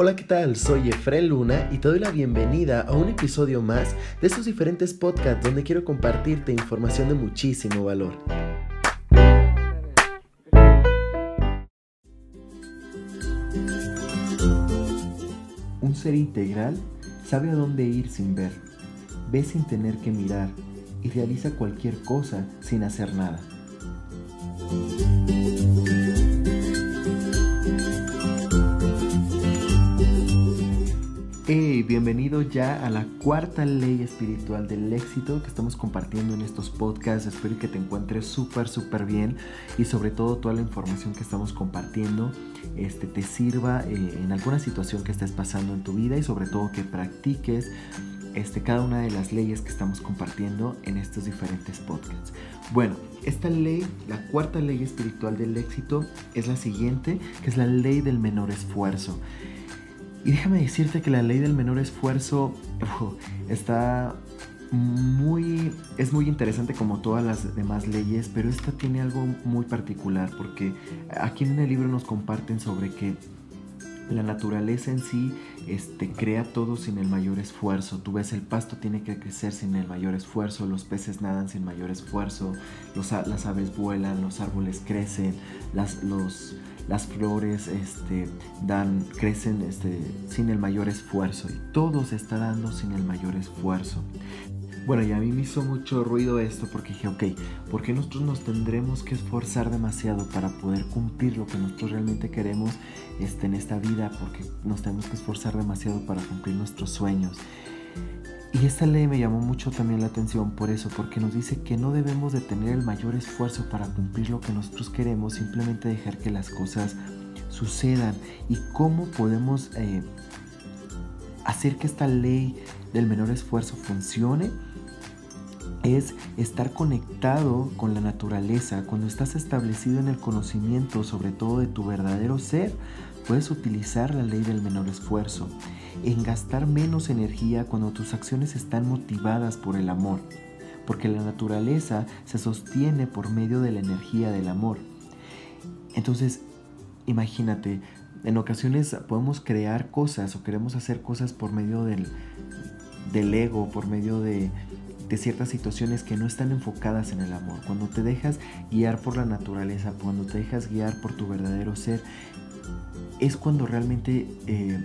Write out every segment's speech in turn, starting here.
Hola, ¿qué tal? Soy Efraín Luna y te doy la bienvenida a un episodio más de estos diferentes podcasts donde quiero compartirte información de muchísimo valor. Un ser integral sabe a dónde ir sin ver, ve sin tener que mirar y realiza cualquier cosa sin hacer nada. Hey, bienvenido ya a la cuarta ley espiritual del éxito que estamos compartiendo en estos podcasts. Espero que te encuentres súper, súper bien y sobre todo toda la información que estamos compartiendo este, te sirva eh, en alguna situación que estés pasando en tu vida y sobre todo que practiques este, cada una de las leyes que estamos compartiendo en estos diferentes podcasts. Bueno, esta ley, la cuarta ley espiritual del éxito, es la siguiente, que es la ley del menor esfuerzo. Y déjame decirte que la ley del menor esfuerzo está muy es muy interesante como todas las demás leyes, pero esta tiene algo muy particular porque aquí en el libro nos comparten sobre que la naturaleza en sí este, crea todo sin el mayor esfuerzo. Tú ves el pasto tiene que crecer sin el mayor esfuerzo, los peces nadan sin mayor esfuerzo, los, las aves vuelan, los árboles crecen, las, los, las flores este, dan, crecen este, sin el mayor esfuerzo y todo se está dando sin el mayor esfuerzo. Bueno, y a mí me hizo mucho ruido esto porque dije, ok, ¿por qué nosotros nos tendremos que esforzar demasiado para poder cumplir lo que nosotros realmente queremos este, en esta vida? Porque nos tenemos que esforzar demasiado para cumplir nuestros sueños. Y esta ley me llamó mucho también la atención por eso, porque nos dice que no debemos de tener el mayor esfuerzo para cumplir lo que nosotros queremos, simplemente dejar que las cosas sucedan. Y cómo podemos eh, hacer que esta ley del menor esfuerzo funcione es estar conectado con la naturaleza. Cuando estás establecido en el conocimiento, sobre todo de tu verdadero ser, puedes utilizar la ley del menor esfuerzo, en gastar menos energía cuando tus acciones están motivadas por el amor, porque la naturaleza se sostiene por medio de la energía del amor. Entonces, imagínate, en ocasiones podemos crear cosas o queremos hacer cosas por medio del, del ego, por medio de, de ciertas situaciones que no están enfocadas en el amor. Cuando te dejas guiar por la naturaleza, cuando te dejas guiar por tu verdadero ser, es cuando realmente eh,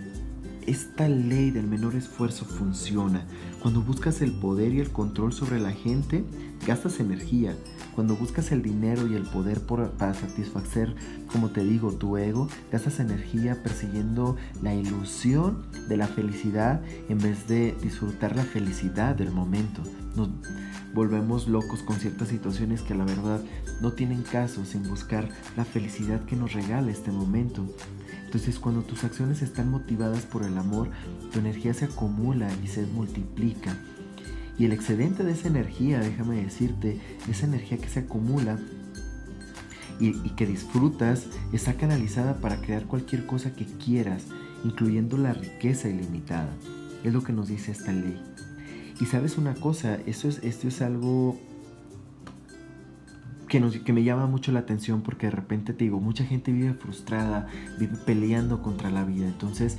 esta ley del menor esfuerzo funciona. Cuando buscas el poder y el control sobre la gente, gastas energía. Cuando buscas el dinero y el poder para satisfacer, como te digo, tu ego, gastas energía persiguiendo la ilusión de la felicidad en vez de disfrutar la felicidad del momento. Nos volvemos locos con ciertas situaciones que la verdad no tienen caso sin buscar la felicidad que nos regala este momento. Entonces cuando tus acciones están motivadas por el amor, tu energía se acumula y se multiplica. Y el excedente de esa energía, déjame decirte, esa energía que se acumula y, que disfrutas, está canalizada para crear cualquier cosa que quieras, incluyendo la riqueza ilimitada. Es lo que nos dice esta ley. Y sabes una cosa, esto es, esto es algo que, me llama mucho la atención porque de repente te digo, mucha gente vive frustrada, vive peleando contra la vida. Entonces,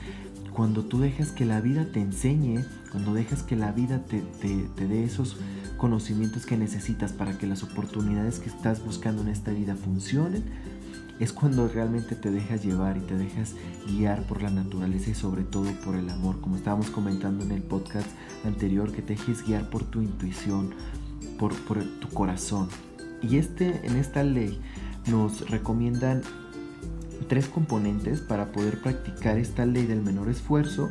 cuando tú dejas que la vida te enseñe, cuando dejas que la vida te, te, dé esos conocimientos que necesitas para que las oportunidades que estás buscando en esta vida funcionen, es cuando realmente te dejas llevar y te dejas guiar por la naturaleza y sobre todo por el amor, como estábamos comentando en el podcast anterior, que te dejes guiar por tu intuición, por, por tu corazón. Y este, en esta ley nos recomiendan tres componentes para poder practicar esta ley del menor esfuerzo,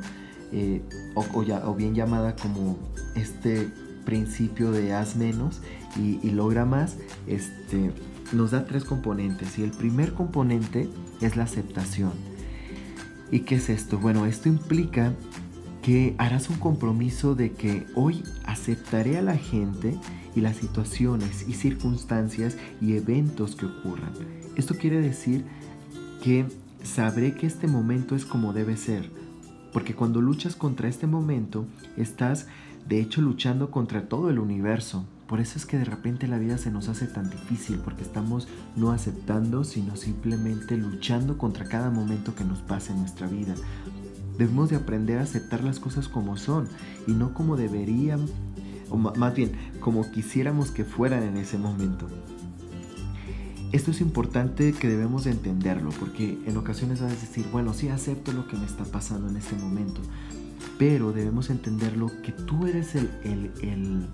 eh, o, ya, o, bien llamada como este principio de haz menos y, logra más, este, nos da tres componentes. Y el primer componente es la aceptación. ¿Y qué es esto? Bueno, esto implica que harás un compromiso de que hoy aceptaré a la gente y las situaciones y circunstancias y eventos que ocurran. Esto quiere decir que sabré que este momento es como debe ser, porque cuando luchas contra este momento, estás de hecho luchando contra todo el universo. Por eso es que de repente la vida se nos hace tan difícil, porque estamos no aceptando, sino simplemente luchando contra cada momento que nos pasa en nuestra vida. Debemos de aprender a aceptar las cosas como son y no como deberían, o más bien, como quisiéramos que fueran en ese momento. Esto es importante que debemos de entenderlo, porque en ocasiones vas a decir, bueno, sí acepto lo que me está pasando en este momento, pero debemos entenderlo que tú eres el, el, el,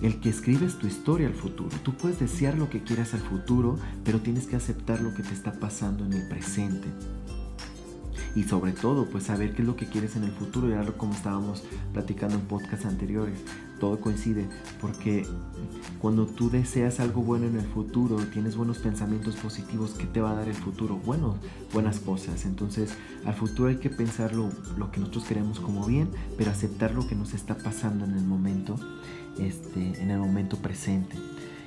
el que escribes tu historia al futuro. Tú puedes desear lo que quieras al futuro, pero tienes que aceptar lo que te está pasando en el presente y sobre todo pues saber qué es lo que quieres en el futuro, ya como estábamos platicando en podcasts anteriores, todo coincide porque cuando tú deseas algo bueno en el futuro, tienes buenos pensamientos positivos, ¿qué te va a dar el futuro? Bueno, buenas cosas, entonces al futuro hay que pensar lo, que nosotros queremos como bien, pero aceptar lo que nos está pasando en el momento, este, en el momento presente.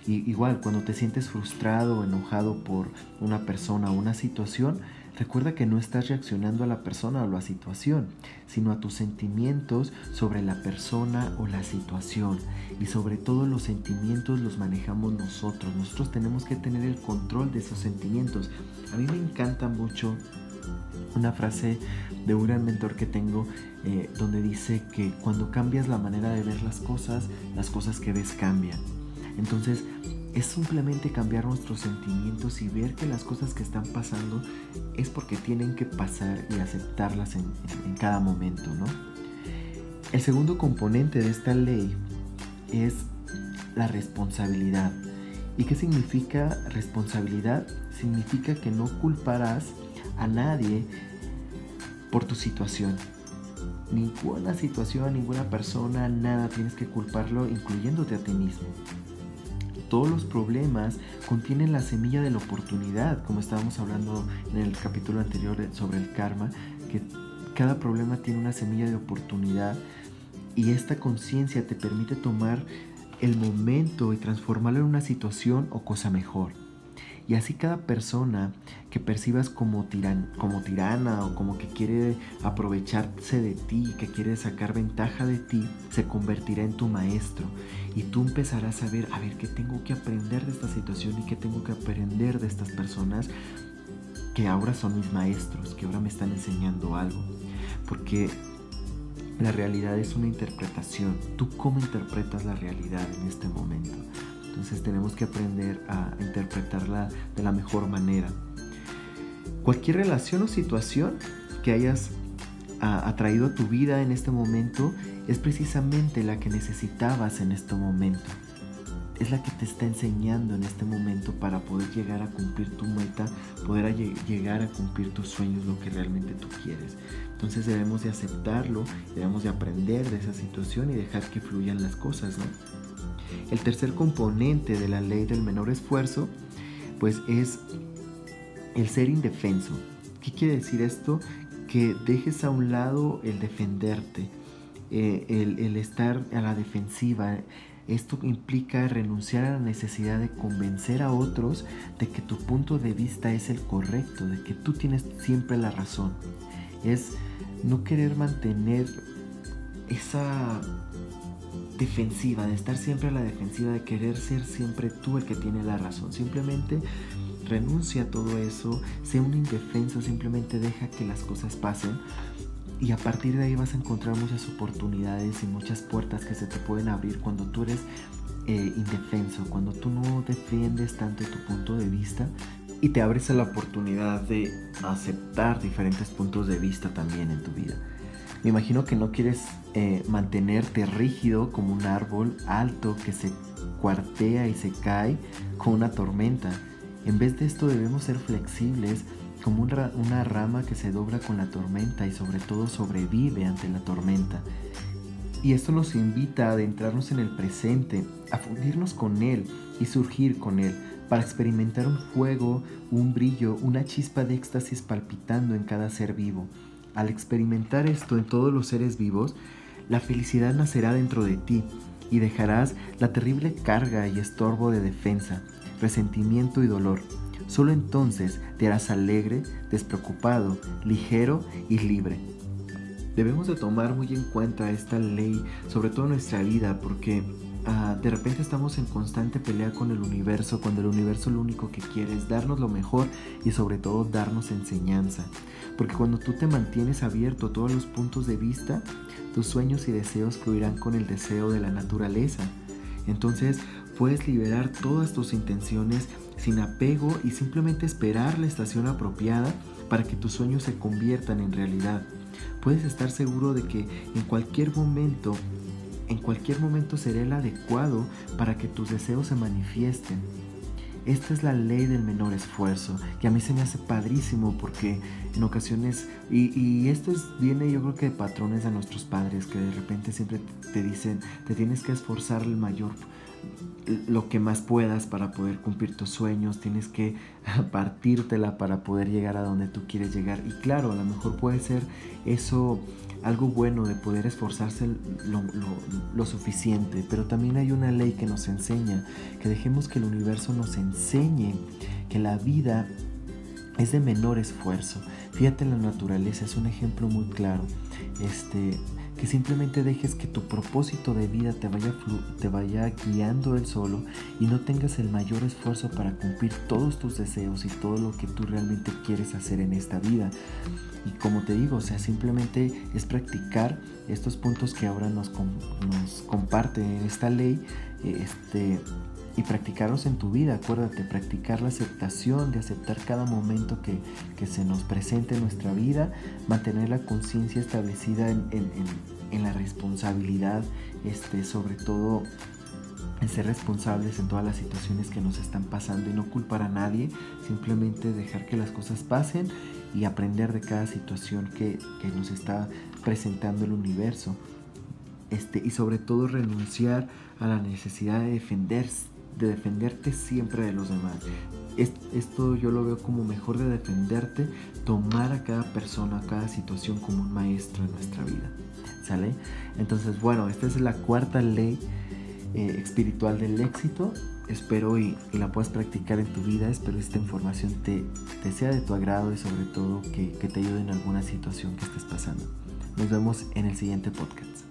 Y igual, cuando te sientes frustrado o enojado por una persona o una situación, Recuerda que no estás reaccionando a la persona o la situación, sino a tus sentimientos sobre la persona o la situación. Y sobre todo los sentimientos los manejamos nosotros. Nosotros tenemos que tener el control de esos sentimientos. A mí me encanta mucho una frase de un gran mentor que tengo eh, donde dice que cuando cambias la manera de ver las cosas, las cosas que ves cambian. Entonces, es simplemente cambiar nuestros sentimientos y ver que las cosas que están pasando es porque tienen que pasar y aceptarlas en, cada momento, ¿no? El segundo componente de esta ley es la responsabilidad. ¿Y qué significa responsabilidad? Significa que no culparás a nadie por tu situación. Ninguna situación, ninguna persona, nada tienes que culparlo, incluyéndote a ti mismo todos los problemas contienen la semilla de la oportunidad, como estábamos hablando en el capítulo anterior sobre el karma, que cada problema tiene una semilla de oportunidad y esta conciencia te permite tomar el momento y transformarlo en una situación o cosa mejor. Y así cada persona que percibas como, tiran, como tirana o como que quiere aprovecharse de ti, que quiere sacar ventaja de ti, se convertirá en tu maestro. Y tú empezarás a ver, a ver, qué tengo que aprender de esta situación y qué tengo que aprender de estas personas que ahora son mis maestros, que ahora me están enseñando algo. Porque la realidad es una interpretación. Tú cómo interpretas la realidad en este momento. Entonces tenemos que aprender a interpretarla de la mejor manera. Cualquier relación o situación que hayas atraído a tu vida en este momento es precisamente la que necesitabas en este momento. Es la que te está enseñando en este momento para poder llegar a cumplir tu meta, poder llegar a cumplir tus sueños, lo que realmente tú quieres. Entonces debemos de aceptarlo, debemos de aprender de esa situación y dejar que fluyan las cosas, ¿no? El tercer componente de la ley del menor esfuerzo, pues es el ser indefenso. ¿Qué quiere decir esto? Que dejes a un lado el defenderte, eh, el, el estar a la defensiva. Esto implica renunciar a la necesidad de convencer a otros de que tu punto de vista es el correcto, de que tú tienes siempre la razón. Es no querer mantener esa defensiva, de estar siempre a la defensiva, de querer ser siempre tú el que tiene la razón. Simplemente renuncia a todo eso, sea un indefenso, simplemente deja que las cosas pasen. Y a partir de ahí vas a encontrar muchas oportunidades y muchas puertas que se te pueden abrir cuando tú eres eh, indefenso, cuando tú no defiendes tanto tu punto de vista y te abres a la oportunidad de aceptar diferentes puntos de vista también en tu vida. Me imagino que no quieres eh, mantenerte rígido como un árbol alto que se cuartea y se cae con una tormenta. En vez de esto debemos ser flexibles como una rama que se dobla con la tormenta y sobre todo sobrevive ante la tormenta. Y esto nos invita a adentrarnos en el presente, a fundirnos con él y surgir con él, para experimentar un fuego, un brillo, una chispa de éxtasis palpitando en cada ser vivo. Al experimentar esto en todos los seres vivos, la felicidad nacerá dentro de ti y dejarás la terrible carga y estorbo de defensa, resentimiento y dolor. Solo entonces te harás alegre, despreocupado, ligero y libre. Debemos de tomar muy en cuenta esta ley, sobre todo nuestra vida, porque ah, de repente estamos en constante pelea con el universo, cuando el universo lo único que quiere es darnos lo mejor y sobre todo darnos enseñanza. Porque cuando tú te mantienes abierto a todos los puntos de vista, tus sueños y deseos fluirán con el deseo de la naturaleza. Entonces puedes liberar todas tus intenciones sin apego y simplemente esperar la estación apropiada para que tus sueños se conviertan en realidad. Puedes estar seguro de que en cualquier momento, en cualquier momento será el adecuado para que tus deseos se manifiesten. Esta es la ley del menor esfuerzo, que a mí se me hace padrísimo porque en ocasiones, y, esto viene yo creo que de patrones de nuestros padres, que de repente siempre te dicen, te tienes que esforzar el mayor lo que más puedas para poder cumplir tus sueños, tienes que partírtela para poder llegar a donde tú quieres llegar. Y claro, a lo mejor puede ser eso algo bueno de poder esforzarse lo, suficiente, pero también hay una ley que nos enseña, que dejemos que el universo nos enseñe que la vida es de menor esfuerzo. Fíjate la naturaleza, es un ejemplo muy claro. Este, que simplemente dejes que tu propósito de vida te vaya, te vaya guiando él solo y no tengas el mayor esfuerzo para cumplir todos tus deseos y todo lo que tú realmente quieres hacer en esta vida. Y como te digo, o sea, simplemente es practicar estos puntos que ahora nos, nos comparte esta ley, este, y practicarlos en tu vida. Acuérdate, practicar la aceptación, de aceptar cada momento que, se nos presente en nuestra vida, mantener la conciencia establecida en, la responsabilidad, este, sobre todo en ser responsables en todas las situaciones que nos están pasando y no culpar a nadie, simplemente dejar que las cosas pasen y aprender de cada situación que, que nos está presentando el universo. Este, y sobre todo renunciar a la necesidad de defender de defenderte siempre de los demás. Esto yo lo veo como mejor de defenderte, tomar a cada persona, a cada situación como un maestro en nuestra vida. ¿Sale? Entonces, bueno, esta es la cuarta ley eh, espiritual del éxito. Espero y, la puedas practicar en tu vida. Espero esta información te, te sea de tu agrado y sobre todo que, que te ayude en alguna situación que estés pasando. Nos vemos en el siguiente podcast.